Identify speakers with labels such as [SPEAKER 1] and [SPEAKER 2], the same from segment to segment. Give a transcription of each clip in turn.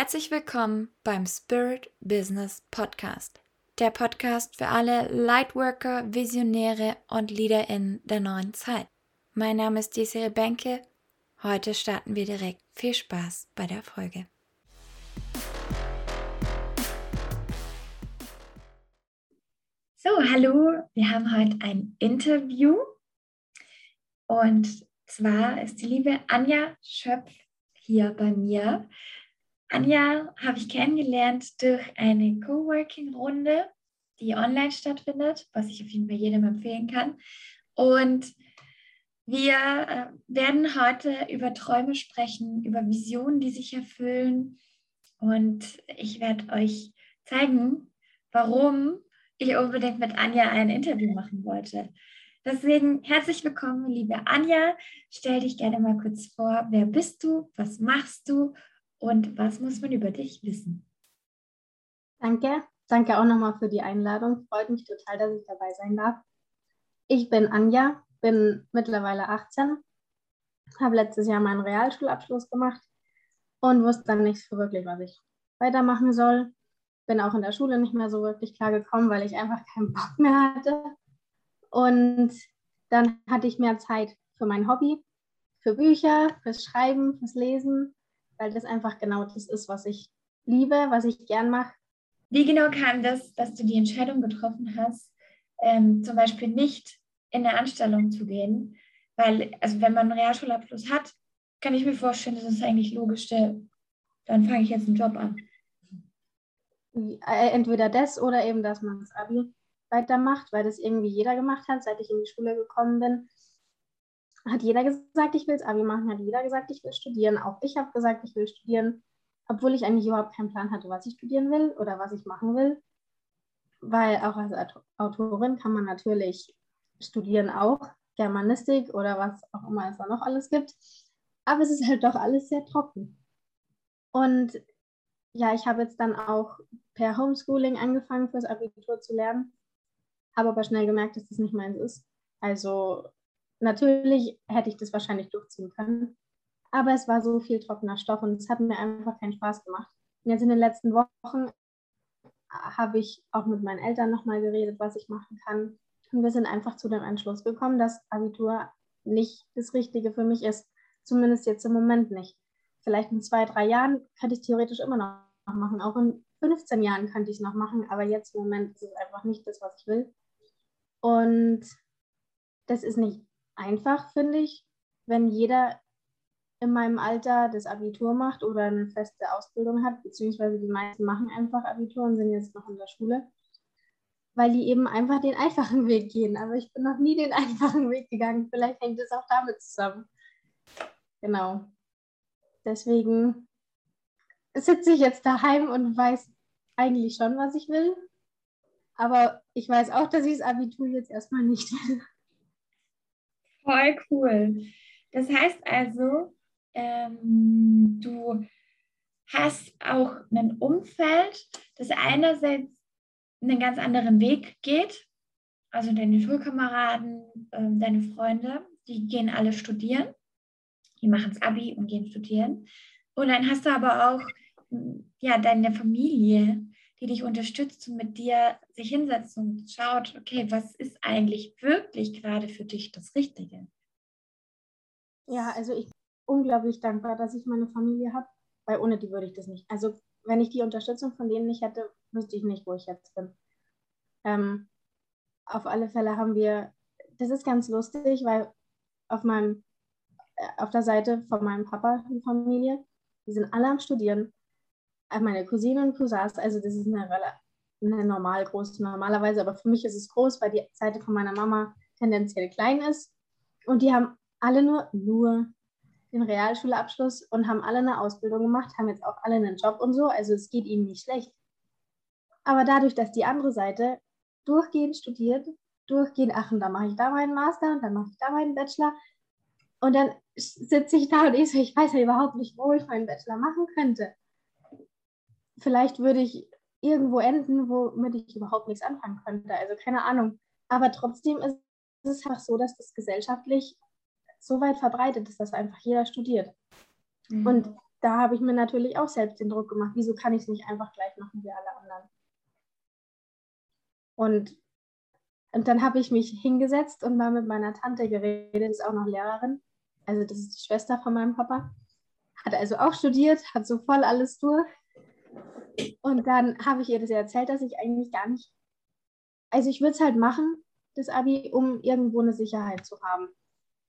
[SPEAKER 1] Herzlich willkommen beim Spirit Business Podcast. Der Podcast für alle Lightworker, Visionäre und LeaderInnen der neuen Zeit. Mein Name ist Desiree Benke. Heute starten wir direkt. Viel Spaß bei der Folge. So, hallo. Wir haben heute ein Interview. Und zwar ist die liebe Anja Schöpf hier bei mir. Anja habe ich kennengelernt durch eine Coworking-Runde, die online stattfindet, was ich auf jeden Fall jedem empfehlen kann. Und wir äh, werden heute über Träume sprechen, über Visionen, die sich erfüllen. Und ich werde euch zeigen, warum ich unbedingt mit Anja ein Interview machen wollte. Deswegen herzlich willkommen, liebe Anja. Stell dich gerne mal kurz vor. Wer bist du? Was machst du? Und was muss man über dich wissen?
[SPEAKER 2] Danke. Danke auch nochmal für die Einladung. Freut mich total, dass ich dabei sein darf. Ich bin Anja, bin mittlerweile 18, habe letztes Jahr meinen Realschulabschluss gemacht und wusste dann nicht so wirklich, was ich weitermachen soll. Bin auch in der Schule nicht mehr so wirklich klar gekommen, weil ich einfach keinen Bock mehr hatte. Und dann hatte ich mehr Zeit für mein Hobby, für Bücher, fürs Schreiben, fürs Lesen weil das einfach genau das ist, was ich liebe, was ich gern mache.
[SPEAKER 1] Wie genau kam das, dass du die Entscheidung getroffen hast, ähm, zum Beispiel nicht in eine Anstellung zu gehen? Weil, also wenn man einen Realschulabschluss hat, kann ich mir vorstellen, das ist eigentlich logischste, dann fange ich jetzt einen Job an.
[SPEAKER 2] Äh, entweder das oder eben, dass man das Abi weitermacht, weil das irgendwie jeder gemacht hat, seit ich in die Schule gekommen bin hat jeder gesagt, ich will das Abi machen, hat jeder gesagt, ich will studieren. Auch ich habe gesagt, ich will studieren, obwohl ich eigentlich überhaupt keinen Plan hatte, was ich studieren will oder was ich machen will. Weil auch als Autorin kann man natürlich studieren auch, Germanistik oder was auch immer es da noch alles gibt. Aber es ist halt doch alles sehr trocken. Und ja, ich habe jetzt dann auch per Homeschooling angefangen, fürs Abitur zu lernen, habe aber schnell gemerkt, dass das nicht meins ist. Also natürlich hätte ich das wahrscheinlich durchziehen können, aber es war so viel trockener Stoff und es hat mir einfach keinen Spaß gemacht. Und jetzt in den letzten Wochen habe ich auch mit meinen Eltern nochmal geredet, was ich machen kann. Und wir sind einfach zu dem Entschluss gekommen, dass Abitur nicht das Richtige für mich ist. Zumindest jetzt im Moment nicht. Vielleicht in zwei, drei Jahren könnte ich theoretisch immer noch machen. Auch in 15 Jahren könnte ich es noch machen, aber jetzt im Moment ist es einfach nicht das, was ich will. Und das ist nicht einfach, finde ich, wenn jeder in meinem Alter das Abitur macht oder eine feste Ausbildung hat, beziehungsweise die meisten machen einfach Abitur und sind jetzt noch in der Schule, weil die eben einfach den einfachen Weg gehen. Aber ich bin noch nie den einfachen Weg gegangen. Vielleicht hängt es auch damit zusammen. Genau. Deswegen sitze ich jetzt daheim und weiß eigentlich schon, was ich will. Aber ich weiß auch, dass ich das Abitur jetzt erstmal nicht will.
[SPEAKER 1] Voll cool. Das heißt also, ähm, du hast auch ein Umfeld, das einerseits einen ganz anderen Weg geht. Also deine Schulkameraden, ähm, deine Freunde, die gehen alle studieren. Die machen das Abi und gehen studieren. Und dann hast du aber auch ja, deine Familie, die dich unterstützt und mit dir sich hinsetzt und schaut, okay, was ist eigentlich wirklich gerade für dich das Richtige?
[SPEAKER 2] Ja, also ich bin unglaublich dankbar, dass ich meine Familie habe, weil ohne die würde ich das nicht. Also wenn ich die Unterstützung von denen nicht hätte, wüsste ich nicht, wo ich jetzt bin. Ähm, auf alle Fälle haben wir, das ist ganz lustig, weil auf meinem, äh, auf der Seite von meinem Papa, die Familie, die sind alle am Studieren meine Cousinen und Cousins, also das ist eine, eine normal groß normalerweise, aber für mich ist es groß, weil die Seite von meiner Mama tendenziell klein ist. Und die haben alle nur, nur den Realschulabschluss und haben alle eine Ausbildung gemacht, haben jetzt auch alle einen Job und so. Also es geht ihnen nicht schlecht. Aber dadurch, dass die andere Seite durchgehend studiert, durchgehend, ach, und dann mache ich da meinen Master und dann mache ich da meinen Bachelor. Und dann sitze ich da und ich so, ich weiß ja überhaupt nicht, wo ich meinen Bachelor machen könnte vielleicht würde ich irgendwo enden, womit ich überhaupt nichts anfangen könnte. Also keine Ahnung. Aber trotzdem ist es einfach so, dass das gesellschaftlich so weit verbreitet ist, dass einfach jeder studiert. Mhm. Und da habe ich mir natürlich auch selbst den Druck gemacht. Wieso kann ich es nicht einfach gleich machen wie alle anderen? Und, und dann habe ich mich hingesetzt und mal mit meiner Tante geredet, die ist auch noch Lehrerin. Also das ist die Schwester von meinem Papa. Hat also auch studiert, hat so voll alles durch. Und dann habe ich ihr das erzählt, dass ich eigentlich gar nicht, also ich würde es halt machen, das Abi, um irgendwo eine Sicherheit zu haben.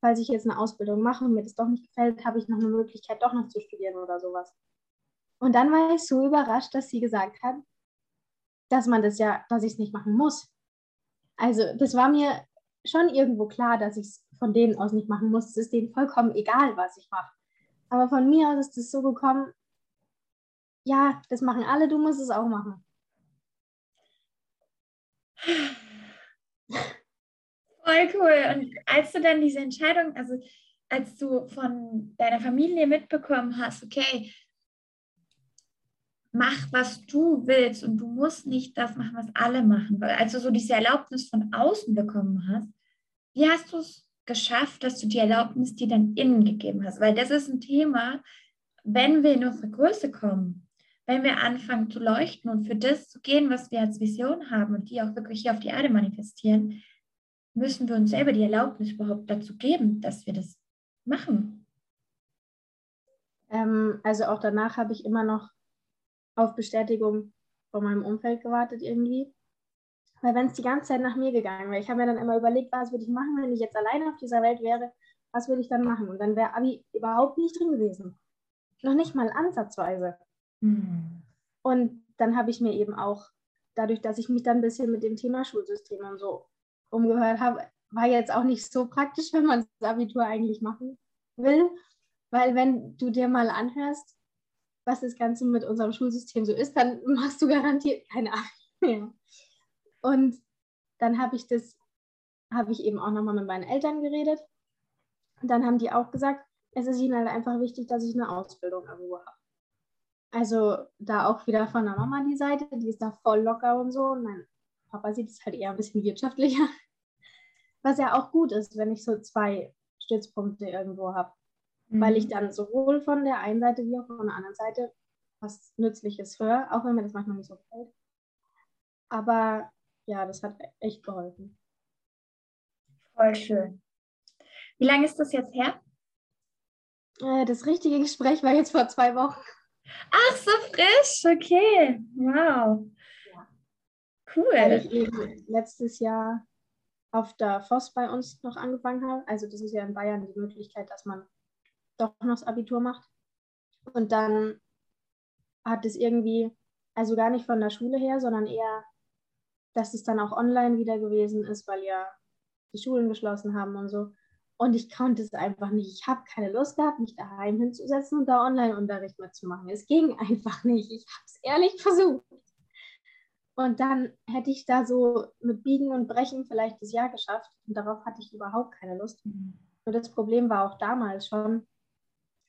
[SPEAKER 2] Falls ich jetzt eine Ausbildung mache und mir das doch nicht gefällt, habe ich noch eine Möglichkeit, doch noch zu studieren oder sowas. Und dann war ich so überrascht, dass sie gesagt hat, dass man das ja, dass ich es nicht machen muss. Also das war mir schon irgendwo klar, dass ich es von denen aus nicht machen muss. Es ist denen vollkommen egal, was ich mache. Aber von mir aus ist es so gekommen, ja, das machen alle, du musst es auch machen.
[SPEAKER 1] Voll cool. Und als du dann diese Entscheidung, also als du von deiner Familie mitbekommen hast, okay, mach, was du willst und du musst nicht das machen, was alle machen. Also so diese Erlaubnis von außen bekommen hast, wie hast du es geschafft, dass du die Erlaubnis dir dann innen gegeben hast? Weil das ist ein Thema, wenn wir in unsere Größe kommen, wenn wir anfangen zu leuchten und für das zu gehen, was wir als Vision haben und die auch wirklich hier auf die Erde manifestieren, müssen wir uns selber die Erlaubnis überhaupt dazu geben, dass wir das machen.
[SPEAKER 2] Ähm, also auch danach habe ich immer noch auf Bestätigung von meinem Umfeld gewartet irgendwie. Weil wenn es die ganze Zeit nach mir gegangen wäre, ich habe mir dann immer überlegt, was würde ich machen, wenn ich jetzt alleine auf dieser Welt wäre, was würde ich dann machen? Und dann wäre Abi überhaupt nicht drin gewesen. Noch nicht mal ansatzweise. Mhm. Und dann habe ich mir eben auch, dadurch, dass ich mich dann ein bisschen mit dem Thema Schulsystem und so umgehört habe, war jetzt auch nicht so praktisch, wenn man das Abitur eigentlich machen will. Weil wenn du dir mal anhörst, was das Ganze mit unserem Schulsystem so ist, dann machst du garantiert keine Ahnung mehr. Und dann habe ich das, habe ich eben auch nochmal mit meinen Eltern geredet. Und dann haben die auch gesagt, es ist ihnen halt einfach wichtig, dass ich eine Ausbildung irgendwo habe. Also da auch wieder von der Mama die Seite, die ist da voll locker und so. Und mein Papa sieht es halt eher ein bisschen wirtschaftlicher. Was ja auch gut ist, wenn ich so zwei Stützpunkte irgendwo habe mhm. weil ich mhm. dann sowohl von der einen Seite wie auch von der anderen Seite was Nützliches höre, auch wenn mir das manchmal nicht so gefällt. Aber ja, das hat echt geholfen.
[SPEAKER 1] Voll schön. Wie lange ist das jetzt her?
[SPEAKER 2] Äh, das richtige Gespräch war jetzt vor zwei Wochen.
[SPEAKER 1] Ach, so frisch, okay. Wow. Cool.
[SPEAKER 2] Weil ich eben letztes Jahr auf der FOS bei uns noch angefangen habe. Also das ist ja in Bayern die Möglichkeit, dass man doch noch das Abitur macht. Und dann hat es irgendwie, also gar nicht von der Schule her, sondern eher, dass es dann auch online wieder gewesen ist, weil ja die Schulen geschlossen haben und so. Und ich konnte es einfach nicht. Ich habe keine Lust gehabt, mich daheim hinzusetzen und da Online-Unterricht mitzumachen. Es ging einfach nicht. Ich habe es ehrlich versucht. Und dann hätte ich da so mit Biegen und Brechen vielleicht das Jahr geschafft. Und darauf hatte ich überhaupt keine Lust. Und das Problem war auch damals schon,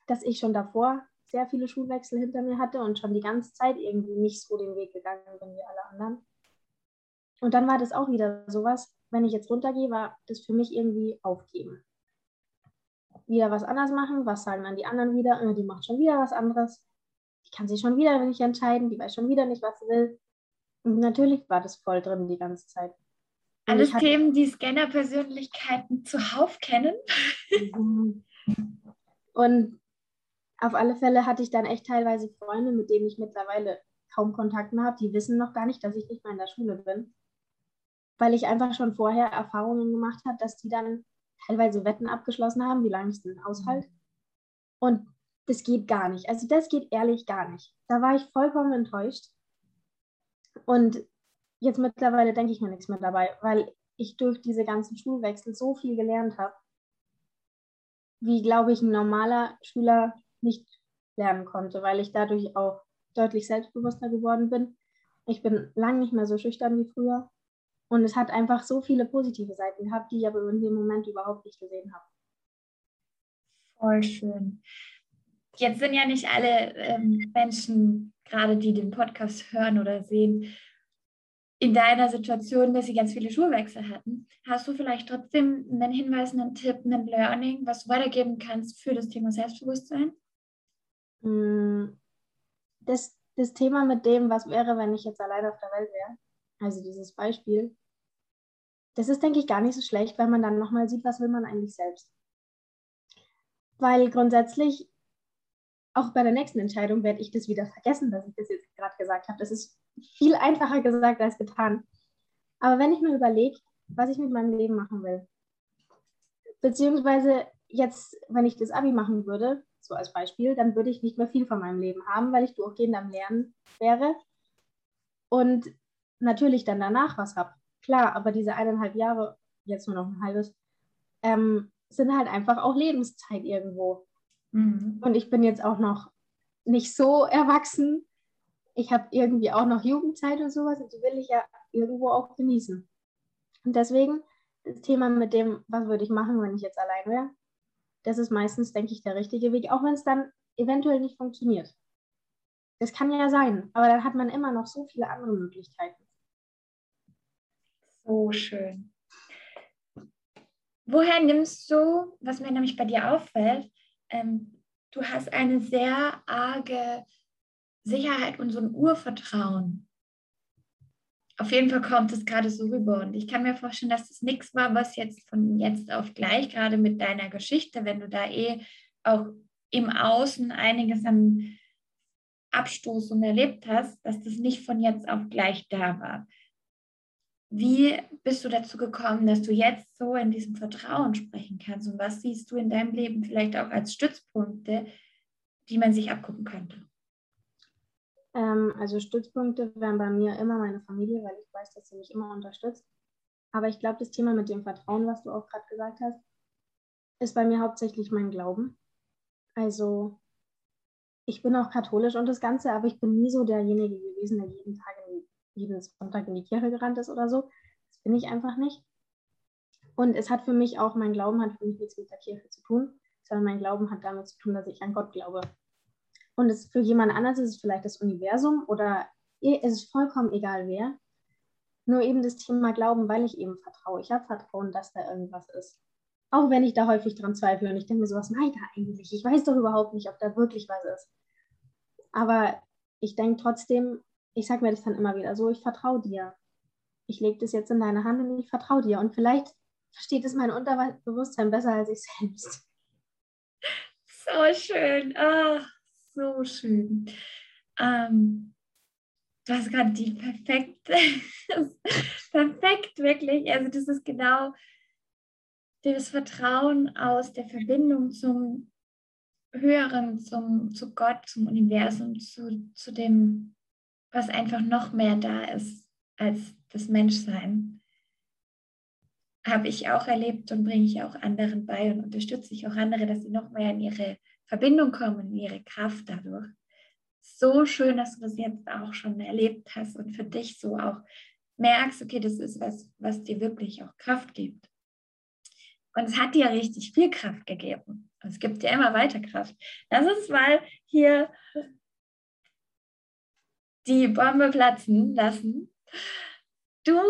[SPEAKER 2] dass ich schon davor sehr viele Schulwechsel hinter mir hatte und schon die ganze Zeit irgendwie nicht so den Weg gegangen bin wie alle anderen. Und dann war das auch wieder sowas, wenn ich jetzt runtergehe, war das für mich irgendwie aufgeben. Wieder was anderes machen, was sagen dann die anderen wieder, äh, die macht schon wieder was anderes. Die kann sich schon wieder nicht entscheiden, die weiß schon wieder nicht, was sie will. Und natürlich war das voll drin die ganze Zeit.
[SPEAKER 1] Alles Themen, die Scanner-Persönlichkeiten zuhauf kennen.
[SPEAKER 2] Und auf alle Fälle hatte ich dann echt teilweise Freunde, mit denen ich mittlerweile kaum Kontakt mehr habe, die wissen noch gar nicht, dass ich nicht mehr in der Schule bin. Weil ich einfach schon vorher Erfahrungen gemacht habe, dass die dann teilweise Wetten abgeschlossen haben, wie lange ich es denn aushalte. Und das geht gar nicht. Also das geht ehrlich gar nicht. Da war ich vollkommen enttäuscht. Und jetzt mittlerweile denke ich mir nichts mehr dabei, weil ich durch diese ganzen Schulwechsel so viel gelernt habe, wie, glaube ich, ein normaler Schüler nicht lernen konnte, weil ich dadurch auch deutlich selbstbewusster geworden bin. Ich bin lang nicht mehr so schüchtern wie früher. Und es hat einfach so viele positive Seiten gehabt, die ich aber in dem Moment überhaupt nicht gesehen habe.
[SPEAKER 1] Voll schön. Jetzt sind ja nicht alle ähm, Menschen, gerade die den Podcast hören oder sehen, in deiner Situation, dass sie ganz viele Schulwechsel hatten. Hast du vielleicht trotzdem einen Hinweis, einen Tipp, einen Learning, was du weitergeben kannst für das Thema Selbstbewusstsein?
[SPEAKER 2] Mm, das, das Thema mit dem, was wäre, wenn ich jetzt alleine auf der Welt wäre, also dieses Beispiel, das ist, denke ich, gar nicht so schlecht, weil man dann nochmal sieht, was will man eigentlich selbst. Weil grundsätzlich, auch bei der nächsten Entscheidung werde ich das wieder vergessen, dass ich das jetzt gerade gesagt habe. Das ist viel einfacher gesagt als getan. Aber wenn ich mir überlege, was ich mit meinem Leben machen will, beziehungsweise jetzt, wenn ich das Abi machen würde, so als Beispiel, dann würde ich nicht mehr viel von meinem Leben haben, weil ich durchgehend am Lernen wäre und natürlich dann danach was habe. Klar, aber diese eineinhalb Jahre, jetzt nur noch ein halbes, ähm, sind halt einfach auch Lebenszeit irgendwo. Mhm. Und ich bin jetzt auch noch nicht so erwachsen. Ich habe irgendwie auch noch Jugendzeit und sowas und die will ich ja irgendwo auch genießen. Und deswegen das Thema mit dem, was würde ich machen, wenn ich jetzt allein wäre, das ist meistens, denke ich, der richtige Weg, auch wenn es dann eventuell nicht funktioniert. Das kann ja sein, aber dann hat man immer noch so viele andere Möglichkeiten.
[SPEAKER 1] So schön. Woher nimmst du, was mir nämlich bei dir auffällt, ähm, du hast eine sehr arge Sicherheit und so ein Urvertrauen. Auf jeden Fall kommt es gerade so rüber. Und ich kann mir vorstellen, dass das nichts war, was jetzt von jetzt auf gleich, gerade mit deiner Geschichte, wenn du da eh auch im Außen einiges an Abstoß und erlebt hast, dass das nicht von jetzt auf gleich da war. Wie bist du dazu gekommen, dass du jetzt so in diesem Vertrauen sprechen kannst? Und was siehst du in deinem Leben vielleicht auch als Stützpunkte, die man sich abgucken könnte?
[SPEAKER 2] Ähm, also Stützpunkte wären bei mir immer meine Familie, weil ich weiß, dass sie mich immer unterstützt. Aber ich glaube, das Thema mit dem Vertrauen, was du auch gerade gesagt hast, ist bei mir hauptsächlich mein Glauben. Also ich bin auch katholisch und das Ganze, aber ich bin nie so derjenige gewesen, der jeden Tag jeden Sonntag in die Kirche gerannt ist oder so. Das bin ich einfach nicht. Und es hat für mich auch, mein Glauben hat für mich nichts mit der Kirche zu tun, sondern mein Glauben hat damit zu tun, dass ich an Gott glaube. Und es, für jemand anderes ist es vielleicht das Universum oder es ist vollkommen egal wer. Nur eben das Thema Glauben, weil ich eben vertraue. Ich habe Vertrauen, dass da irgendwas ist. Auch wenn ich da häufig dran zweifle und ich denke mir so, was meint er eigentlich? Ich weiß doch überhaupt nicht, ob da wirklich was ist. Aber ich denke trotzdem, ich sage mir das dann immer wieder so, ich vertraue dir. Ich lege das jetzt in deine Hand und ich vertraue dir. Und vielleicht versteht es mein Unterbewusstsein besser als ich selbst.
[SPEAKER 1] So schön. Oh, so schön. Ähm, du hast gerade die perfekte, perfekt wirklich. Also das ist genau das Vertrauen aus der Verbindung zum Höheren, zum, zu Gott, zum Universum, zu, zu dem was einfach noch mehr da ist als das Menschsein. Habe ich auch erlebt und bringe ich auch anderen bei und unterstütze ich auch andere, dass sie noch mehr in ihre Verbindung kommen, in ihre Kraft dadurch. So schön, dass du das jetzt auch schon erlebt hast und für dich so auch merkst, okay, das ist was, was dir wirklich auch Kraft gibt. Und es hat dir richtig viel Kraft gegeben. Und es gibt dir immer weiter Kraft. Lass uns mal hier die Bombe platzen lassen. Du,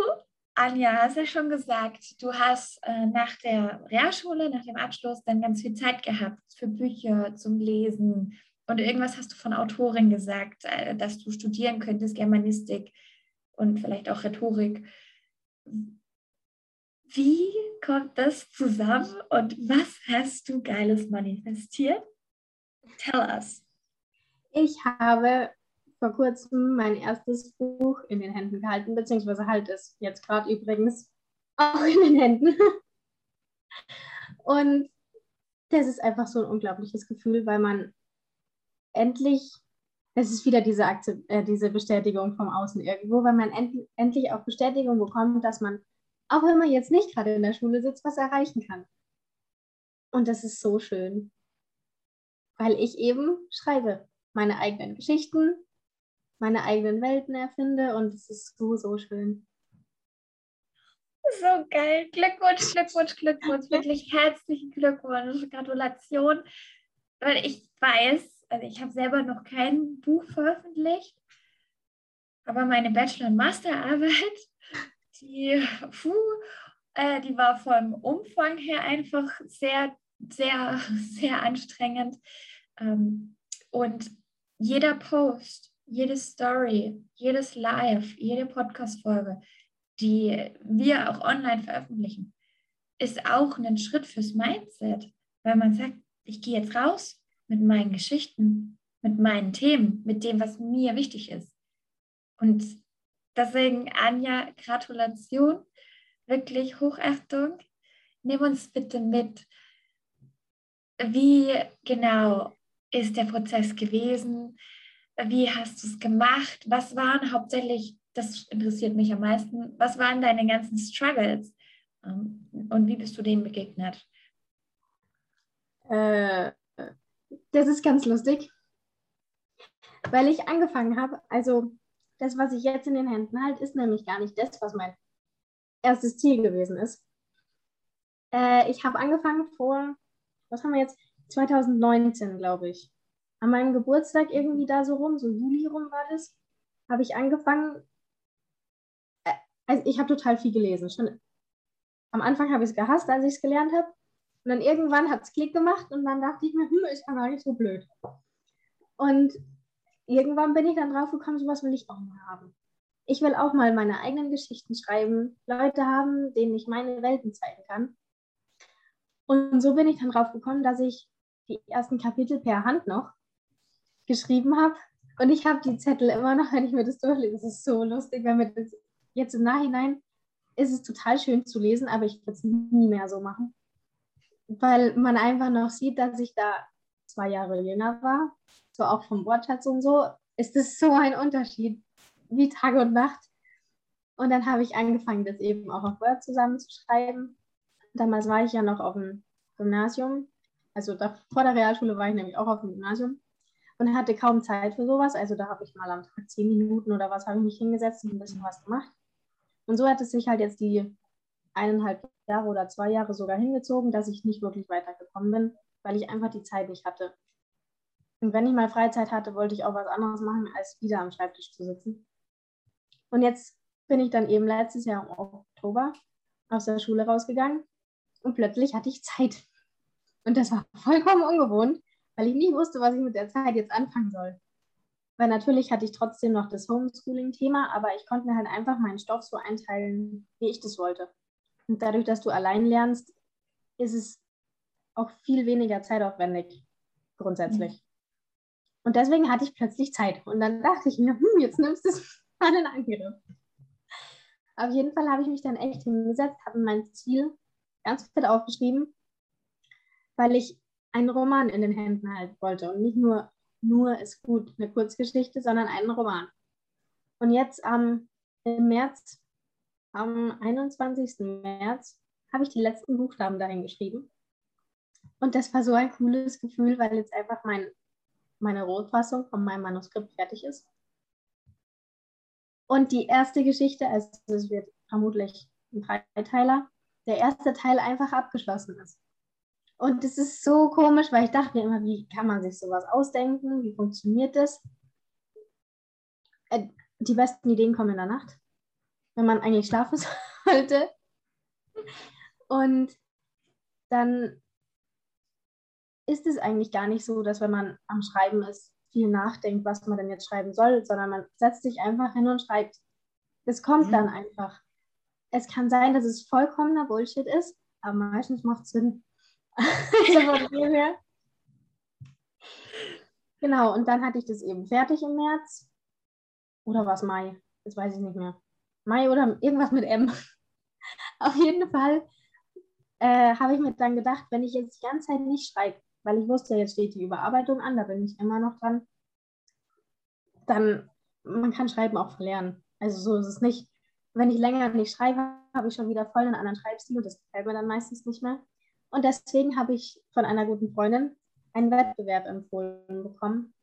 [SPEAKER 1] Anja, hast ja schon gesagt, du hast äh, nach der Realschule, nach dem Abschluss dann ganz viel Zeit gehabt für Bücher zum Lesen. Und irgendwas hast du von Autorin gesagt, äh, dass du studieren könntest, Germanistik und vielleicht auch Rhetorik. Wie kommt das zusammen und was hast du Geiles manifestiert? Tell us.
[SPEAKER 2] Ich habe vor kurzem mein erstes Buch in den Händen gehalten, beziehungsweise halt es jetzt gerade übrigens auch in den Händen. Und das ist einfach so ein unglaubliches Gefühl, weil man endlich, es ist wieder diese, Akze äh, diese Bestätigung vom Außen irgendwo, weil man end endlich auch Bestätigung bekommt, dass man, auch wenn man jetzt nicht gerade in der Schule sitzt, was erreichen kann. Und das ist so schön, weil ich eben schreibe meine eigenen Geschichten, meine eigenen Welten erfinde und es ist so, so schön.
[SPEAKER 1] So geil. Glückwunsch, Glückwunsch, Glückwunsch. Wirklich herzlichen Glückwunsch. Gratulation. Weil ich weiß, also ich habe selber noch kein Buch veröffentlicht, aber meine Bachelor- und Masterarbeit, die, puh, äh, die war vom Umfang her einfach sehr, sehr, sehr anstrengend. Ähm, Und jeder Post, jede Story, jedes Live, jede Podcast-Folge, die wir auch online veröffentlichen, ist auch ein Schritt fürs Mindset, weil man sagt, ich gehe jetzt raus mit meinen Geschichten, mit meinen Themen, mit dem, was mir wichtig ist. Und deswegen, Anja, Gratulation, wirklich Hochachtung. Nimm uns bitte mit. Wie genau ist der Prozess gewesen? Wie hast du es gemacht? Was waren hauptsächlich, das interessiert mich am meisten, was waren deine ganzen Struggles? Ähm, und wie bist du denen begegnet?
[SPEAKER 2] Äh, das ist ganz lustig, weil ich angefangen habe, also das, was ich jetzt in den Händen halte, ist nämlich gar nicht das, was mein erstes Ziel gewesen ist. Äh, ich habe angefangen vor, was haben wir jetzt? 2019, glaube ich. An meinem Geburtstag irgendwie da so rum, so Juli rum war das, habe ich angefangen. Äh, also ich habe total viel gelesen. Schon am Anfang habe ich es gehasst, als ich es gelernt habe. Und dann irgendwann hat es Klick gemacht und dann dachte ich mir, hm, ist ja gar nicht so blöd. Und irgendwann bin ich dann drauf gekommen, sowas will ich auch mal haben. Ich will auch mal meine eigenen Geschichten schreiben, Leute haben, denen ich meine Welten zeigen kann. Und so bin ich dann drauf gekommen, dass ich die ersten Kapitel per Hand noch geschrieben habe. Und ich habe die Zettel immer noch, wenn ich mir das durchlese. Das ist so lustig, wenn wir das jetzt im Nachhinein ist es total schön zu lesen, aber ich würde es nie mehr so machen. Weil man einfach noch sieht, dass ich da zwei Jahre jünger war, so auch vom Wortschatz und so, ist es so ein Unterschied wie Tag und Nacht. Und dann habe ich angefangen, das eben auch auf Word zusammenzuschreiben. Damals war ich ja noch auf dem Gymnasium. Also da, vor der Realschule war ich nämlich auch auf dem Gymnasium und hatte kaum Zeit für sowas. Also da habe ich mal am Tag zehn Minuten oder was habe ich mich hingesetzt und ein bisschen was gemacht. Und so hat es sich halt jetzt die eineinhalb Jahre oder zwei Jahre sogar hingezogen, dass ich nicht wirklich weitergekommen bin, weil ich einfach die Zeit nicht hatte. Und wenn ich mal Freizeit hatte, wollte ich auch was anderes machen, als wieder am Schreibtisch zu sitzen. Und jetzt bin ich dann eben letztes Jahr im Oktober aus der Schule rausgegangen und plötzlich hatte ich Zeit. Und das war vollkommen ungewohnt, weil ich nicht wusste, was ich mit der Zeit jetzt anfangen soll. Weil natürlich hatte ich trotzdem noch das Homeschooling-Thema, aber ich konnte mir halt einfach meinen Stoff so einteilen, wie ich das wollte. Und dadurch, dass du allein lernst, ist es auch viel weniger zeitaufwendig grundsätzlich. Mhm. Und deswegen hatte ich plötzlich Zeit. Und dann dachte ich mir, hm, jetzt nimmst du es mal in Angriff. Auf jeden Fall habe ich mich dann echt hingesetzt, habe mein Ziel ganz fett aufgeschrieben, weil ich einen Roman in den Händen halten wollte und nicht nur nur ist gut, eine Kurzgeschichte, sondern einen Roman. Und jetzt ähm, im März, am 21. März, habe ich die letzten Buchstaben dahin geschrieben. Und das war so ein cooles Gefühl, weil jetzt einfach mein, meine Rotfassung von meinem Manuskript fertig ist. Und die erste Geschichte, also es wird vermutlich ein Dreiteiler, der erste Teil einfach abgeschlossen ist. Und es ist so komisch, weil ich dachte mir immer, wie kann man sich sowas ausdenken? Wie funktioniert das? Äh, die besten Ideen kommen in der Nacht, wenn man eigentlich schlafen sollte. Und dann ist es eigentlich gar nicht so, dass wenn man am Schreiben ist, viel nachdenkt, was man denn jetzt schreiben soll, sondern man setzt sich einfach hin und schreibt. Es kommt mhm. dann einfach. Es kann sein, dass es vollkommener Bullshit ist, aber meistens macht es Sinn. genau, und dann hatte ich das eben fertig im März. Oder war es Mai? Das weiß ich nicht mehr. Mai oder irgendwas mit M. Auf jeden Fall äh, habe ich mir dann gedacht, wenn ich jetzt die ganze Zeit nicht schreibe, weil ich wusste, jetzt steht die Überarbeitung an, da bin ich immer noch dran, dann man kann Schreiben auch verlernen. Also so ist es nicht. Wenn ich länger nicht schreibe, habe ich schon wieder voll einen anderen Schreibstil und das gefällt mir dann meistens nicht mehr. Und deswegen habe ich von einer guten Freundin einen Wettbewerb empfohlen bekommen,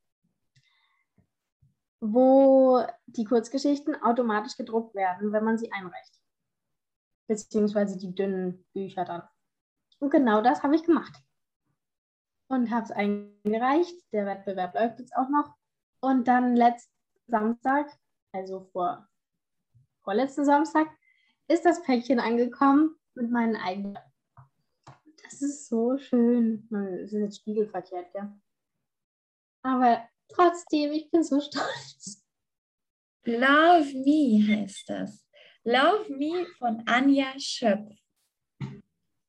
[SPEAKER 2] wo die Kurzgeschichten automatisch gedruckt werden, wenn man sie einreicht. Beziehungsweise die dünnen Bücher dann. Und genau das habe ich gemacht. Und habe es eingereicht. Der Wettbewerb läuft jetzt auch noch. Und dann letzten Samstag, also vor vorletzten Samstag, ist das Päckchen angekommen mit meinen eigenen das ist so schön. Es ist jetzt spiegelverkehrt, ja. Aber trotzdem, ich bin so stolz.
[SPEAKER 1] Love Me heißt das. Love Me von Anja Schöpf.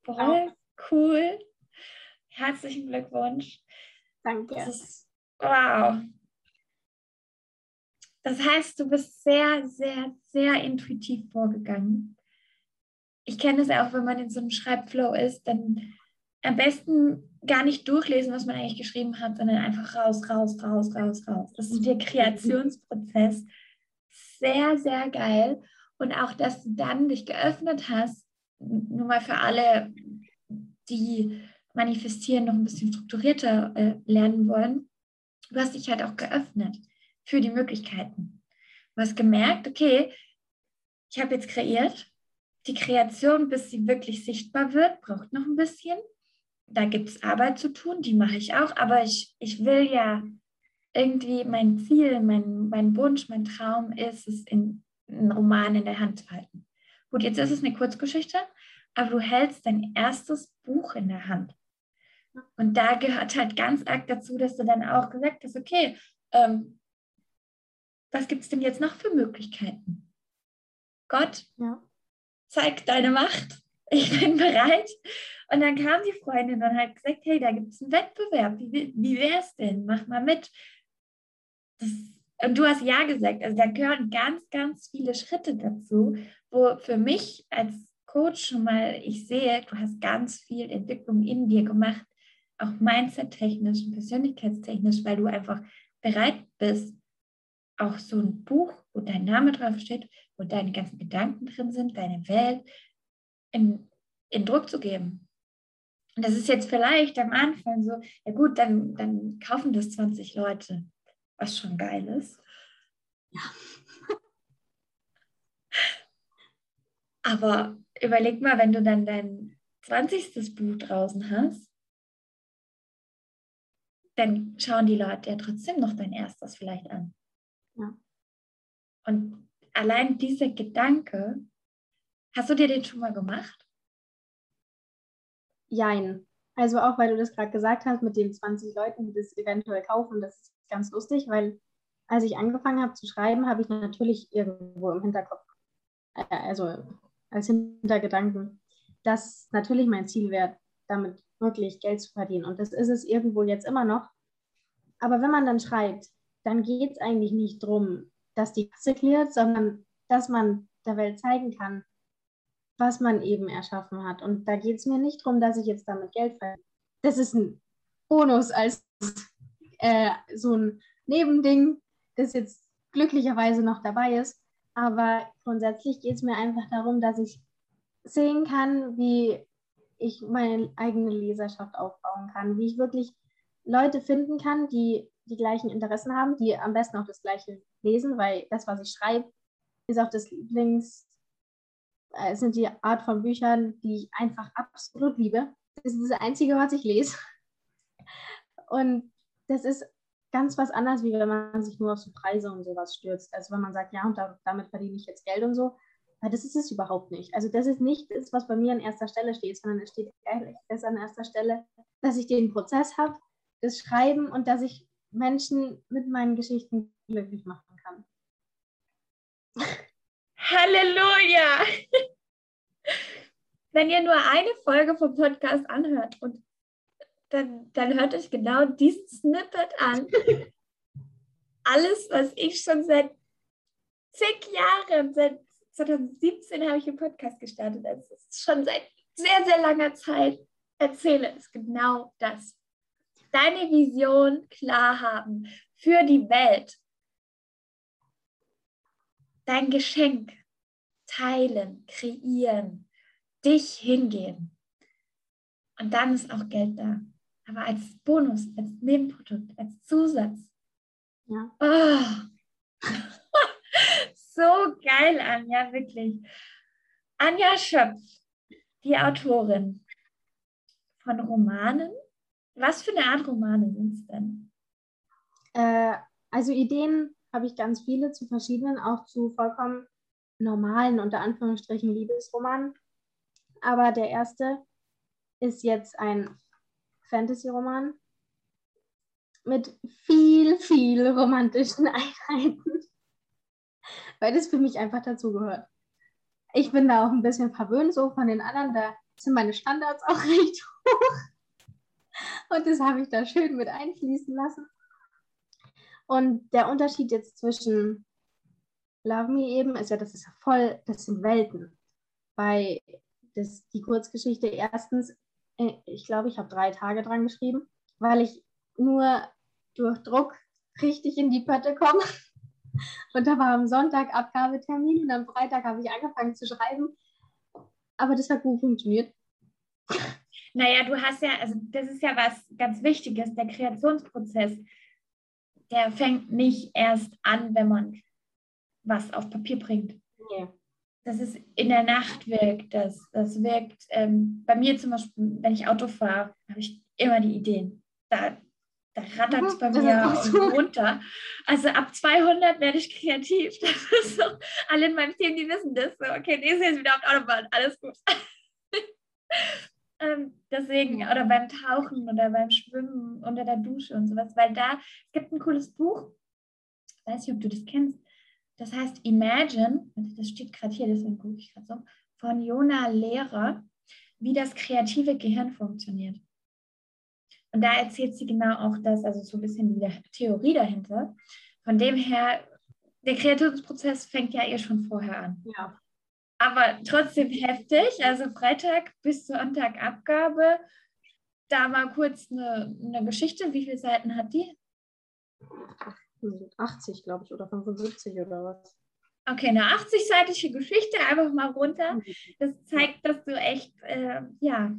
[SPEAKER 1] Voll cool. Herzlichen Glückwunsch.
[SPEAKER 2] Danke.
[SPEAKER 1] Das ist, wow. Das heißt, du bist sehr, sehr, sehr intuitiv vorgegangen. Ich kenne es auch, wenn man in so einem Schreibflow ist, dann am besten gar nicht durchlesen, was man eigentlich geschrieben hat, sondern einfach raus, raus, raus, raus, raus. Das ist der Kreationsprozess. Sehr, sehr geil. Und auch, dass du dann dich geöffnet hast, nur mal für alle, die manifestieren, noch ein bisschen strukturierter äh, lernen wollen. Du hast dich halt auch geöffnet für die Möglichkeiten. Du hast gemerkt, okay, ich habe jetzt kreiert. Die Kreation, bis sie wirklich sichtbar wird, braucht noch ein bisschen da gibt es Arbeit zu tun, die mache ich auch, aber ich, ich will ja irgendwie mein Ziel, mein, mein Wunsch, mein Traum ist es, in, einen Roman in der Hand zu halten. Gut, jetzt ist es eine Kurzgeschichte, aber du hältst dein erstes Buch in der Hand. Und da gehört halt ganz arg dazu, dass du dann auch gesagt hast, okay, ähm, was gibt es denn jetzt noch für Möglichkeiten? Gott, ja. Zeig deine Macht. Ich bin bereit. Und dann kam die Freundin und hat gesagt, hey, da gibt es einen Wettbewerb. Wie, wie wäre es denn? Mach mal mit. Das, und du hast ja gesagt. Also da gehören ganz, ganz viele Schritte dazu, wo für mich als Coach schon mal, ich sehe, du hast ganz viel Entwicklung in dir gemacht, auch mindset-technisch und persönlichkeitstechnisch, weil du einfach bereit bist, auch so ein Buch, wo dein Name drauf steht, wo deine ganzen Gedanken drin sind, deine Welt, in, in Druck zu geben. Und das ist jetzt vielleicht am Anfang so, ja gut, dann, dann kaufen das 20 Leute, was schon geil ist. Ja. Aber überleg mal, wenn du dann dein 20. Buch draußen hast, dann schauen die Leute ja trotzdem noch dein erstes vielleicht an. Ja. Und allein dieser Gedanke, hast du dir den schon mal gemacht?
[SPEAKER 2] Jein. Also auch, weil du das gerade gesagt hast, mit den 20 Leuten, die das eventuell kaufen, das ist ganz lustig, weil als ich angefangen habe zu schreiben, habe ich natürlich irgendwo im Hinterkopf, äh, also als Hintergedanken, dass natürlich mein Ziel wäre, damit wirklich Geld zu verdienen. Und das ist es irgendwo jetzt immer noch. Aber wenn man dann schreibt, dann geht es eigentlich nicht darum, dass die Kasse klärt, sondern dass man der Welt zeigen kann, was man eben erschaffen hat. Und da geht es mir nicht darum, dass ich jetzt damit Geld verdiene. Das ist ein Bonus als äh, so ein Nebending, das jetzt glücklicherweise noch dabei ist. Aber grundsätzlich geht es mir einfach darum, dass ich sehen kann, wie ich meine eigene Leserschaft aufbauen kann, wie ich wirklich Leute finden kann, die die gleichen Interessen haben, die am besten auch das gleiche lesen, weil das, was ich schreibe, ist auch das Lieblings, äh, sind die Art von Büchern, die ich einfach absolut liebe. Das ist das Einzige, was ich lese. Und das ist ganz was anderes, wie wenn man sich nur auf so Preise und sowas stürzt. Also wenn man sagt, ja, und da, damit verdiene ich jetzt Geld und so. Weil das ist es überhaupt nicht. Also das ist nicht das, was bei mir an erster Stelle steht, sondern es steht ehrlich, das an erster Stelle, dass ich den Prozess habe, das Schreiben und dass ich Menschen mit meinen Geschichten glücklich machen kann.
[SPEAKER 1] Halleluja! Wenn ihr nur eine Folge vom Podcast anhört und dann, dann hört euch genau diesen Snippet an. Alles, was ich schon seit zig Jahren, seit 2017 habe ich einen Podcast gestartet, also schon seit sehr, sehr langer Zeit erzähle, ist genau das. Deine Vision klar haben für die Welt. Dein Geschenk teilen, kreieren, dich hingehen. Und dann ist auch Geld da. Aber als Bonus, als Nebenprodukt, als Zusatz. Ja. Oh. so geil, Anja, wirklich. Anja Schöpf, die Autorin von Romanen. Was für eine Art Romane sind es denn?
[SPEAKER 2] Äh, also Ideen habe ich ganz viele zu verschiedenen, auch zu vollkommen normalen, unter Anführungsstrichen, Liebesroman. Aber der erste ist jetzt ein Fantasy-Roman. mit viel, viel romantischen Einheiten, weil das für mich einfach dazugehört. Ich bin da auch ein bisschen verwöhnt, so von den anderen, da sind meine Standards auch recht hoch. Und das habe ich da schön mit einfließen lassen. Und der Unterschied jetzt zwischen Love Me eben ist ja, das ist ja voll, das sind Welten. Bei das, die Kurzgeschichte erstens, äh, ich glaube, ich habe drei Tage dran geschrieben, weil ich nur durch Druck richtig in die Pötte komme. Und da war am Sonntag Abgabetermin und am Freitag habe ich angefangen zu schreiben. Aber das hat gut funktioniert.
[SPEAKER 1] Naja, du hast ja, also das ist ja was ganz Wichtiges, der Kreationsprozess, der fängt nicht erst an, wenn man was auf Papier bringt. Nee. Das ist in der Nacht wirkt das. Das wirkt ähm, bei mir zum Beispiel, wenn ich Auto fahre, habe ich immer die Ideen. Da, da rattert es mhm, bei mir runter. Also ab 200 werde ich kreativ. Das ist so, alle in meinem Team, die wissen das. So, okay, nächstes Jahr ist wieder auf der Autobahn, alles gut. ähm, deswegen, oder beim Tauchen oder beim Schwimmen unter der Dusche und sowas, weil da, es gibt ein cooles Buch, weiß nicht, ob du das kennst, das heißt Imagine, das steht gerade hier, deswegen gucke ich gerade so, von Jona Lehrer, wie das kreative Gehirn funktioniert. Und da erzählt sie genau auch das, also so ein bisschen die Theorie dahinter. Von dem her, der Kreationsprozess fängt ja eh schon vorher an.
[SPEAKER 2] Ja.
[SPEAKER 1] Aber trotzdem heftig. Also Freitag bis Sonntag Abgabe. Da mal kurz eine, eine Geschichte. Wie viele Seiten hat die?
[SPEAKER 2] 80, glaube ich, oder 75 oder was.
[SPEAKER 1] Okay, eine 80-seitige Geschichte, einfach mal runter. Das zeigt, dass du echt, äh, ja,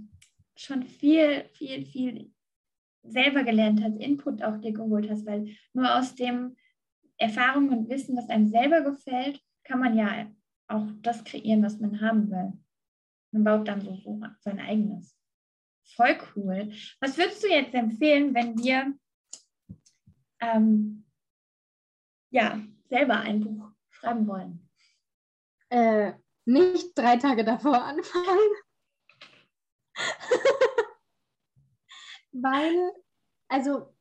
[SPEAKER 1] schon viel, viel, viel selber gelernt hast, Input auch dir geholt hast, weil nur aus dem Erfahrung und Wissen, was einem selber gefällt, kann man ja auch das kreieren, was man haben will. Man baut dann so, so sein eigenes. Voll cool. Was würdest du jetzt empfehlen, wenn wir ähm, ja, selber ein Buch schreiben wollen?
[SPEAKER 2] Äh, nicht drei Tage davor anfangen. Weil, also,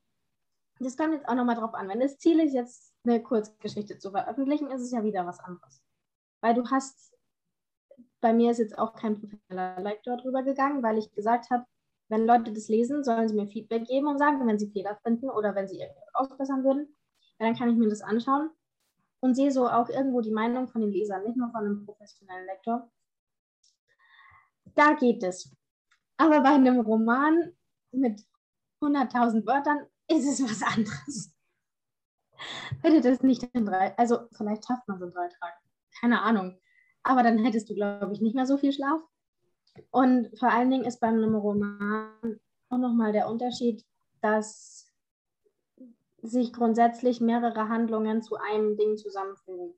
[SPEAKER 2] das kommt jetzt auch nochmal drauf an. Wenn das Ziel ist, jetzt eine Kurzgeschichte zu veröffentlichen, ist es ja wieder was anderes. Weil du hast, bei mir ist jetzt auch kein professioneller Lektor drüber gegangen, weil ich gesagt habe, wenn Leute das lesen, sollen sie mir Feedback geben und sagen, wenn sie Fehler finden oder wenn sie irgendwas ausbessern würden dann kann ich mir das anschauen und sehe so auch irgendwo die Meinung von den Lesern, nicht nur von einem professionellen Lektor. Da geht es. Aber bei einem Roman mit 100.000 Wörtern ist es was anderes. Hätte das nicht in drei, also vielleicht schafft man so in drei Tagen, keine Ahnung. Aber dann hättest du, glaube ich, nicht mehr so viel Schlaf. Und vor allen Dingen ist beim Roman auch nochmal der Unterschied, dass sich grundsätzlich mehrere Handlungen zu einem Ding zusammenfügen.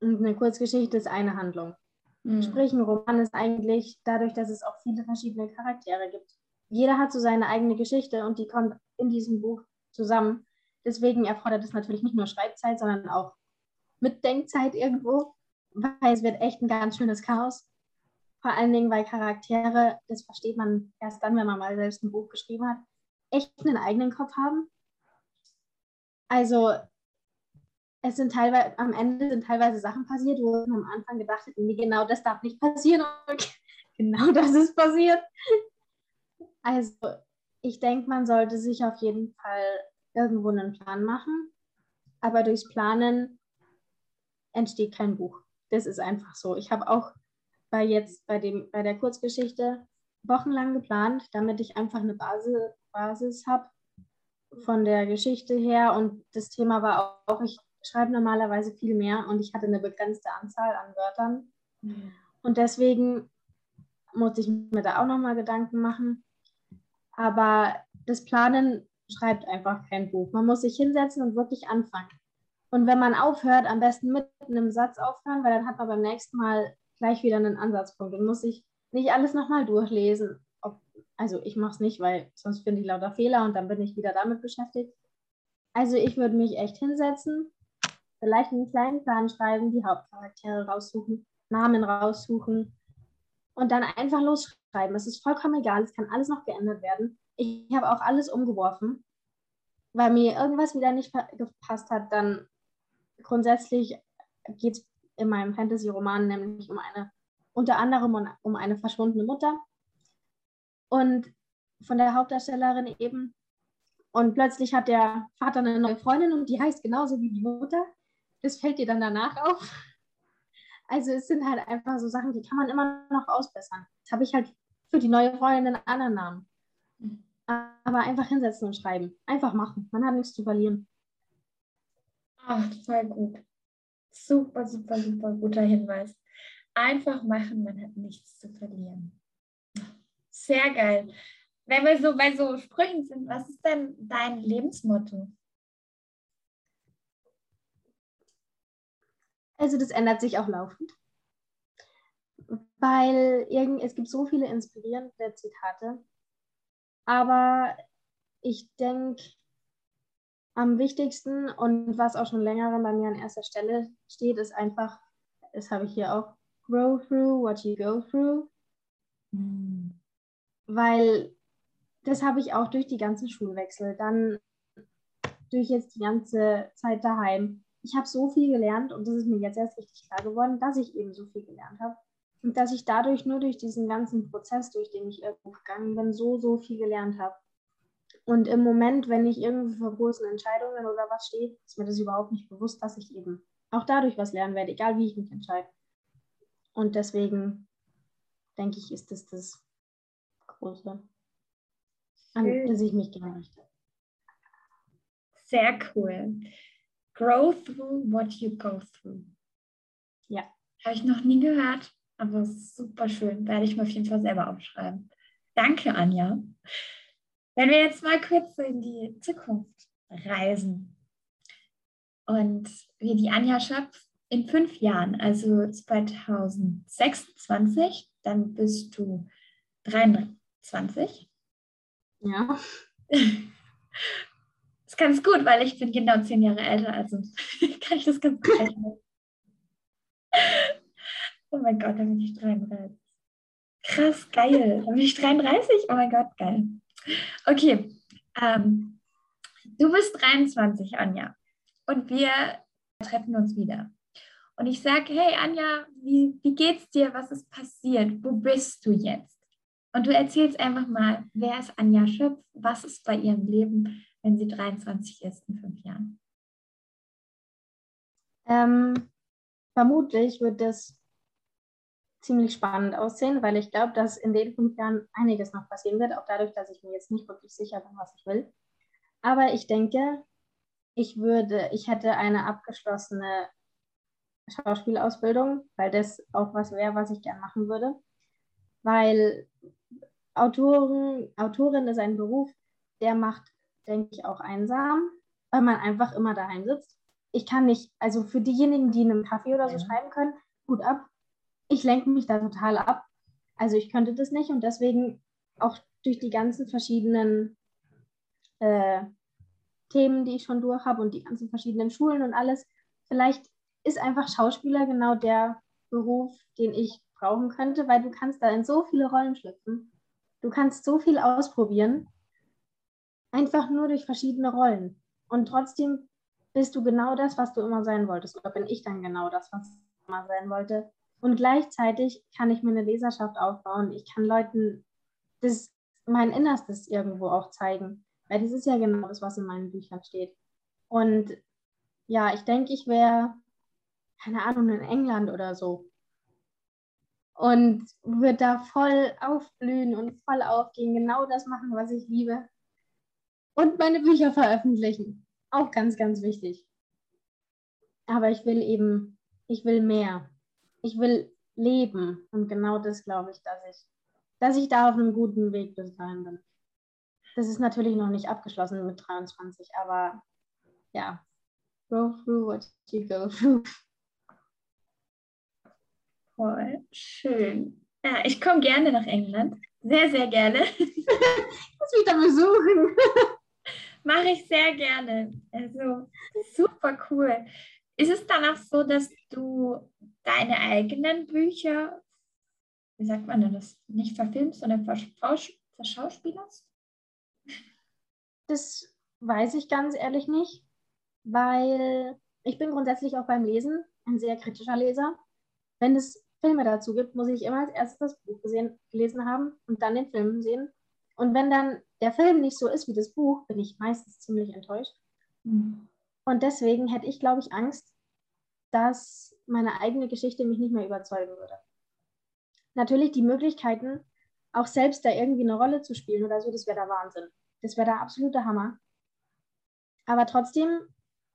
[SPEAKER 2] Und eine Kurzgeschichte ist eine Handlung. Mhm. Sprich, ein Roman ist eigentlich dadurch, dass es auch viele verschiedene Charaktere gibt. Jeder hat so seine eigene Geschichte und die kommt in diesem Buch zusammen. Deswegen erfordert es natürlich nicht nur Schreibzeit, sondern auch Mitdenkzeit irgendwo, weil es wird echt ein ganz schönes Chaos. Vor allen Dingen, weil Charaktere, das versteht man erst dann, wenn man mal selbst ein Buch geschrieben hat, echt einen eigenen Kopf haben also es sind teilweise, am Ende sind teilweise Sachen passiert, wo man am Anfang gedacht hat, nee, genau das darf nicht passieren. Und genau das ist passiert. Also ich denke, man sollte sich auf jeden Fall irgendwo einen Plan machen. Aber durchs Planen entsteht kein Buch. Das ist einfach so. Ich habe auch bei jetzt bei dem bei der Kurzgeschichte wochenlang geplant, damit ich einfach eine Basis, Basis habe, von der Geschichte her und das Thema war auch, ich schreibe normalerweise viel mehr und ich hatte eine begrenzte Anzahl an Wörtern. Mhm. Und deswegen musste ich mir da auch nochmal Gedanken machen. Aber das Planen schreibt einfach kein Buch. Man muss sich hinsetzen und wirklich anfangen. Und wenn man aufhört, am besten mit einem Satz aufhören, weil dann hat man beim nächsten Mal gleich wieder einen Ansatzpunkt und muss sich nicht alles nochmal durchlesen also ich mache es nicht, weil sonst finde ich lauter Fehler und dann bin ich wieder damit beschäftigt. Also ich würde mich echt hinsetzen, vielleicht einen kleinen Plan schreiben, die Hauptcharaktere raussuchen, Namen raussuchen und dann einfach losschreiben. Es ist vollkommen egal, es kann alles noch geändert werden. Ich habe auch alles umgeworfen, weil mir irgendwas wieder nicht gepasst hat, dann grundsätzlich geht es in meinem Fantasy-Roman nämlich um eine, unter anderem um eine verschwundene Mutter und von der Hauptdarstellerin eben. Und plötzlich hat der Vater eine neue Freundin und die heißt genauso wie die Mutter. Das fällt dir dann danach auf. Also es sind halt einfach so Sachen, die kann man immer noch ausbessern. Das habe ich halt für die neue Freundin einen anderen Namen. Aber einfach hinsetzen und schreiben. Einfach machen. Man hat nichts zu verlieren.
[SPEAKER 1] Ach, voll gut. Super, super, super guter Hinweis. Einfach machen, man hat nichts zu verlieren. Sehr geil. Wenn wir so bei so Sprüchen sind, was ist denn dein Lebensmotto?
[SPEAKER 2] Also das ändert sich auch laufend. Weil irgend, es gibt so viele inspirierende Zitate. Aber ich denke, am wichtigsten und was auch schon länger bei mir an erster Stelle steht, ist einfach, das habe ich hier auch, grow through what you go through. Mhm. Weil das habe ich auch durch die ganzen Schulwechsel, dann durch jetzt die ganze Zeit daheim. Ich habe so viel gelernt und das ist mir jetzt erst richtig klar geworden, dass ich eben so viel gelernt habe. Und dass ich dadurch nur durch diesen ganzen Prozess, durch den ich irgendwo gegangen bin, so, so viel gelernt habe. Und im Moment, wenn ich irgendwie vor großen Entscheidungen oder was stehe, ist mir das überhaupt nicht bewusst, dass ich eben auch dadurch was lernen werde, egal wie ich mich entscheide. Und deswegen denke ich, ist das das Große, an das ich mich gerne richte.
[SPEAKER 1] Sehr cool. Grow through what you go through.
[SPEAKER 2] Ja.
[SPEAKER 1] Habe ich noch nie gehört, aber super schön. Werde ich mir auf jeden Fall selber aufschreiben. Danke, Anja. Wenn wir jetzt mal kurz in die Zukunft reisen und wir die Anja Schöpf in fünf Jahren, also 2026, dann bist du 23.
[SPEAKER 2] Ja.
[SPEAKER 1] Das ist ganz gut, weil ich bin genau zehn Jahre älter, also kann ich das ganz gut rechnen. Oh mein Gott, dann bin ich 33. Krass, geil. Dann bin ich 33. Oh mein Gott, geil. Okay, ähm, du bist 23, Anja, und wir treffen uns wieder. Und ich sage, hey Anja, wie, wie geht's dir? Was ist passiert? Wo bist du jetzt? Und du erzählst einfach mal, wer ist Anja Schöpf? Was ist bei ihrem Leben, wenn sie 23 ist in fünf Jahren?
[SPEAKER 2] Ähm, vermutlich wird das ziemlich spannend aussehen, weil ich glaube, dass in den fünf Jahren einiges noch passieren wird, auch dadurch, dass ich mir jetzt nicht wirklich sicher bin, was ich will. Aber ich denke, ich würde, ich hätte eine abgeschlossene Schauspielausbildung, weil das auch was wäre, was ich gern machen würde. Weil Autoren, Autorin ist ein Beruf, der macht, denke ich, auch einsam, weil man einfach immer daheim sitzt. Ich kann nicht, also für diejenigen, die in einem Kaffee oder so schreiben können, gut ab, ich lenke mich da total ab. Also ich könnte das nicht und deswegen auch durch die ganzen verschiedenen äh, Themen, die ich schon durch habe und die ganzen verschiedenen Schulen und alles, vielleicht ist einfach Schauspieler genau der Beruf, den ich brauchen könnte, weil du kannst da in so viele Rollen schlüpfen. Du kannst so viel ausprobieren, einfach nur durch verschiedene Rollen. Und trotzdem bist du genau das, was du immer sein wolltest. Oder bin ich dann genau das, was ich immer sein wollte. Und gleichzeitig kann ich mir eine Leserschaft aufbauen. Ich kann Leuten das, mein Innerstes irgendwo auch zeigen. Weil das ist ja genau das, was in meinen Büchern steht. Und ja, ich denke, ich wäre, keine Ahnung, in England oder so. Und würde da voll aufblühen und voll aufgehen, genau das machen, was ich liebe. Und meine Bücher veröffentlichen. Auch ganz, ganz wichtig. Aber ich will eben, ich will mehr ich will leben. Und genau das glaube ich, dass ich, dass ich da auf einem guten Weg bis dahin bin. Das ist natürlich noch nicht abgeschlossen mit 23, aber ja, go through what you go through.
[SPEAKER 1] Voll schön. Ja, ich komme gerne nach England. Sehr, sehr gerne.
[SPEAKER 2] Muss mich da besuchen.
[SPEAKER 1] Mache ich sehr gerne. Also super cool. Ist es dann auch so, dass du deine eigenen Bücher, wie sagt man denn das, nicht verfilmst, sondern verschauspielerst?
[SPEAKER 2] Das weiß ich ganz ehrlich nicht, weil ich bin grundsätzlich auch beim Lesen ein sehr kritischer Leser. Wenn es Filme dazu gibt, muss ich immer als erstes das Buch gesehen, gelesen haben und dann den Film sehen. Und wenn dann der Film nicht so ist wie das Buch, bin ich meistens ziemlich enttäuscht. Mhm. Und deswegen hätte ich, glaube ich, Angst, dass meine eigene Geschichte mich nicht mehr überzeugen würde. Natürlich die Möglichkeiten, auch selbst da irgendwie eine Rolle zu spielen oder so, das wäre der Wahnsinn. Das wäre der absolute Hammer. Aber trotzdem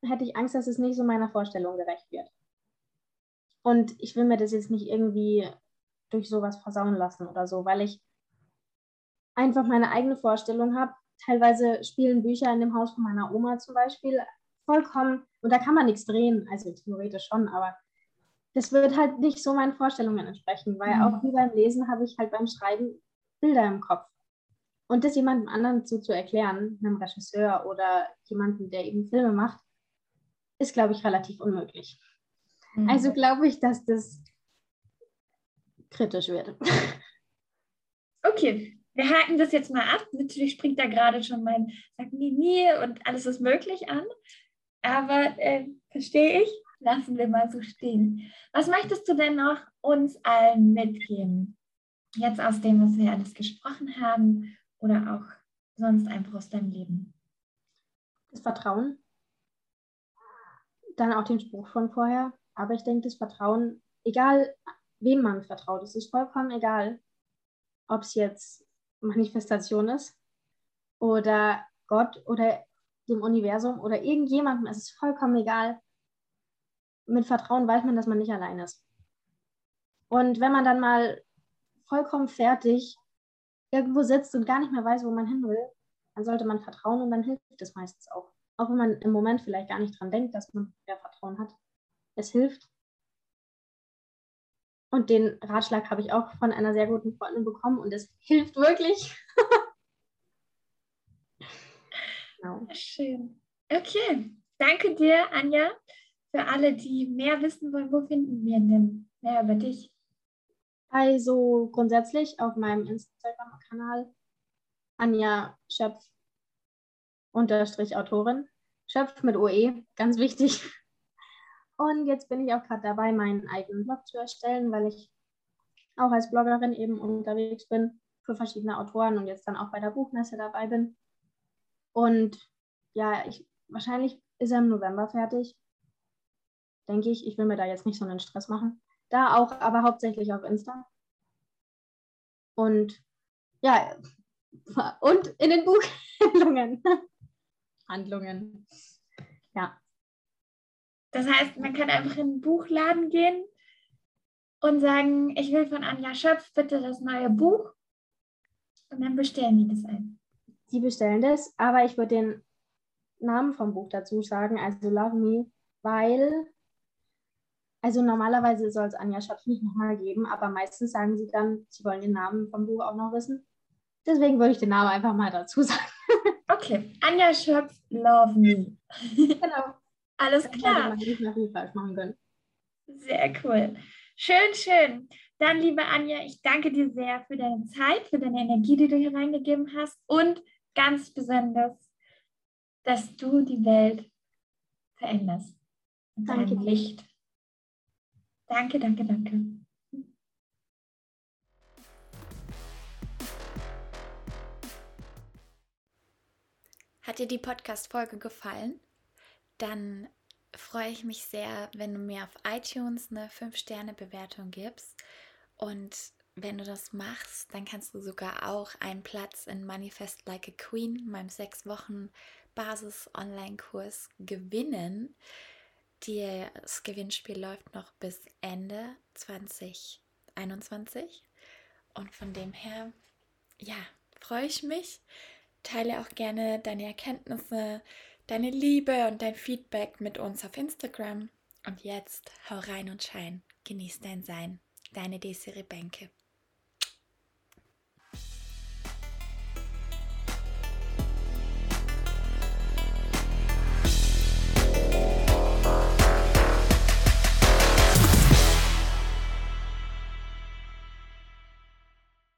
[SPEAKER 2] hätte ich Angst, dass es nicht so meiner Vorstellung gerecht wird. Und ich will mir das jetzt nicht irgendwie durch sowas versauen lassen oder so, weil ich einfach meine eigene Vorstellung habe. Teilweise spielen Bücher in dem Haus von meiner Oma zum Beispiel vollkommen, und da kann man nichts drehen, also theoretisch schon, aber das wird halt nicht so meinen Vorstellungen entsprechen, weil mhm. auch wie beim Lesen habe ich halt beim Schreiben Bilder im Kopf. Und das jemandem anderen so zu erklären, einem Regisseur oder jemandem, der eben Filme macht, ist, glaube ich, relativ unmöglich. Mhm. Also glaube ich, dass das kritisch wird.
[SPEAKER 1] Okay, wir haken das jetzt mal ab. Natürlich springt da gerade schon mein Sag nie, nie und alles ist möglich an. Aber äh, verstehe ich, lassen wir mal so stehen. Was möchtest du denn noch uns allen mitgeben? Jetzt aus dem, was wir alles gesprochen haben oder auch sonst einfach aus deinem Leben?
[SPEAKER 2] Das Vertrauen. Dann auch den Spruch von vorher. Aber ich denke, das Vertrauen, egal wem man vertraut, es ist vollkommen egal, ob es jetzt Manifestation ist oder Gott oder dem Universum oder irgendjemandem, es ist vollkommen egal. Mit Vertrauen weiß man, dass man nicht allein ist. Und wenn man dann mal vollkommen fertig irgendwo sitzt und gar nicht mehr weiß, wo man hin will, dann sollte man vertrauen und dann hilft es meistens auch. Auch wenn man im Moment vielleicht gar nicht dran denkt, dass man mehr Vertrauen hat. Es hilft. Und den Ratschlag habe ich auch von einer sehr guten Freundin bekommen und es hilft wirklich.
[SPEAKER 1] genau. Schön. Okay. Danke dir, Anja. Für alle, die mehr wissen wollen, wo finden wir denn mehr über dich?
[SPEAKER 2] Also grundsätzlich auf meinem Instagram-Kanal Anja Schöpf unterstrich Autorin. Schöpf mit OE, ganz wichtig. Und jetzt bin ich auch gerade dabei, meinen eigenen Blog zu erstellen, weil ich auch als Bloggerin eben unterwegs bin für verschiedene Autoren und jetzt dann auch bei der Buchmesse dabei bin. Und ja, ich, wahrscheinlich ist er im November fertig. Denke ich. Ich will mir da jetzt nicht so einen Stress machen. Da auch, aber hauptsächlich auf Insta. Und ja, und in den Buchhandlungen. Handlungen. Ja.
[SPEAKER 1] Das heißt, man kann einfach in den Buchladen gehen und sagen, ich will von Anja Schöpf bitte das neue Buch. Und dann bestellen die das ein.
[SPEAKER 2] Die bestellen das, aber ich würde den Namen vom Buch dazu sagen, also Love Me, weil, also normalerweise soll es Anja Schöpf nicht nochmal geben, aber meistens sagen sie dann, sie wollen den Namen vom Buch auch noch wissen. Deswegen würde ich den Namen einfach mal dazu sagen.
[SPEAKER 1] Okay, Anja Schöpf, Love Me. Genau. Alles klar.
[SPEAKER 2] Ich noch viel falsch machen können.
[SPEAKER 1] Sehr cool. Schön, schön. Dann, liebe Anja, ich danke dir sehr für deine Zeit, für deine Energie, die du hier reingegeben hast und ganz besonders, dass du die Welt veränderst. Danke. Licht. Danke, danke, danke. Hat dir die Podcast-Folge gefallen? dann freue ich mich sehr, wenn du mir auf iTunes eine 5-Sterne-Bewertung gibst. Und wenn du das machst, dann kannst du sogar auch einen Platz in Manifest Like a Queen, meinem 6 Wochen Das Gewinnspiel läuft noch bis Ende 2021. Und von dem her, ja, freue ich mich. Teile auch gerne deine Erkenntnisse, deine Liebe und dein Feedback mit uns auf Instagram. Und jetzt hau rein und schein. Genieß dein Sein. Deine Desiree Bänke.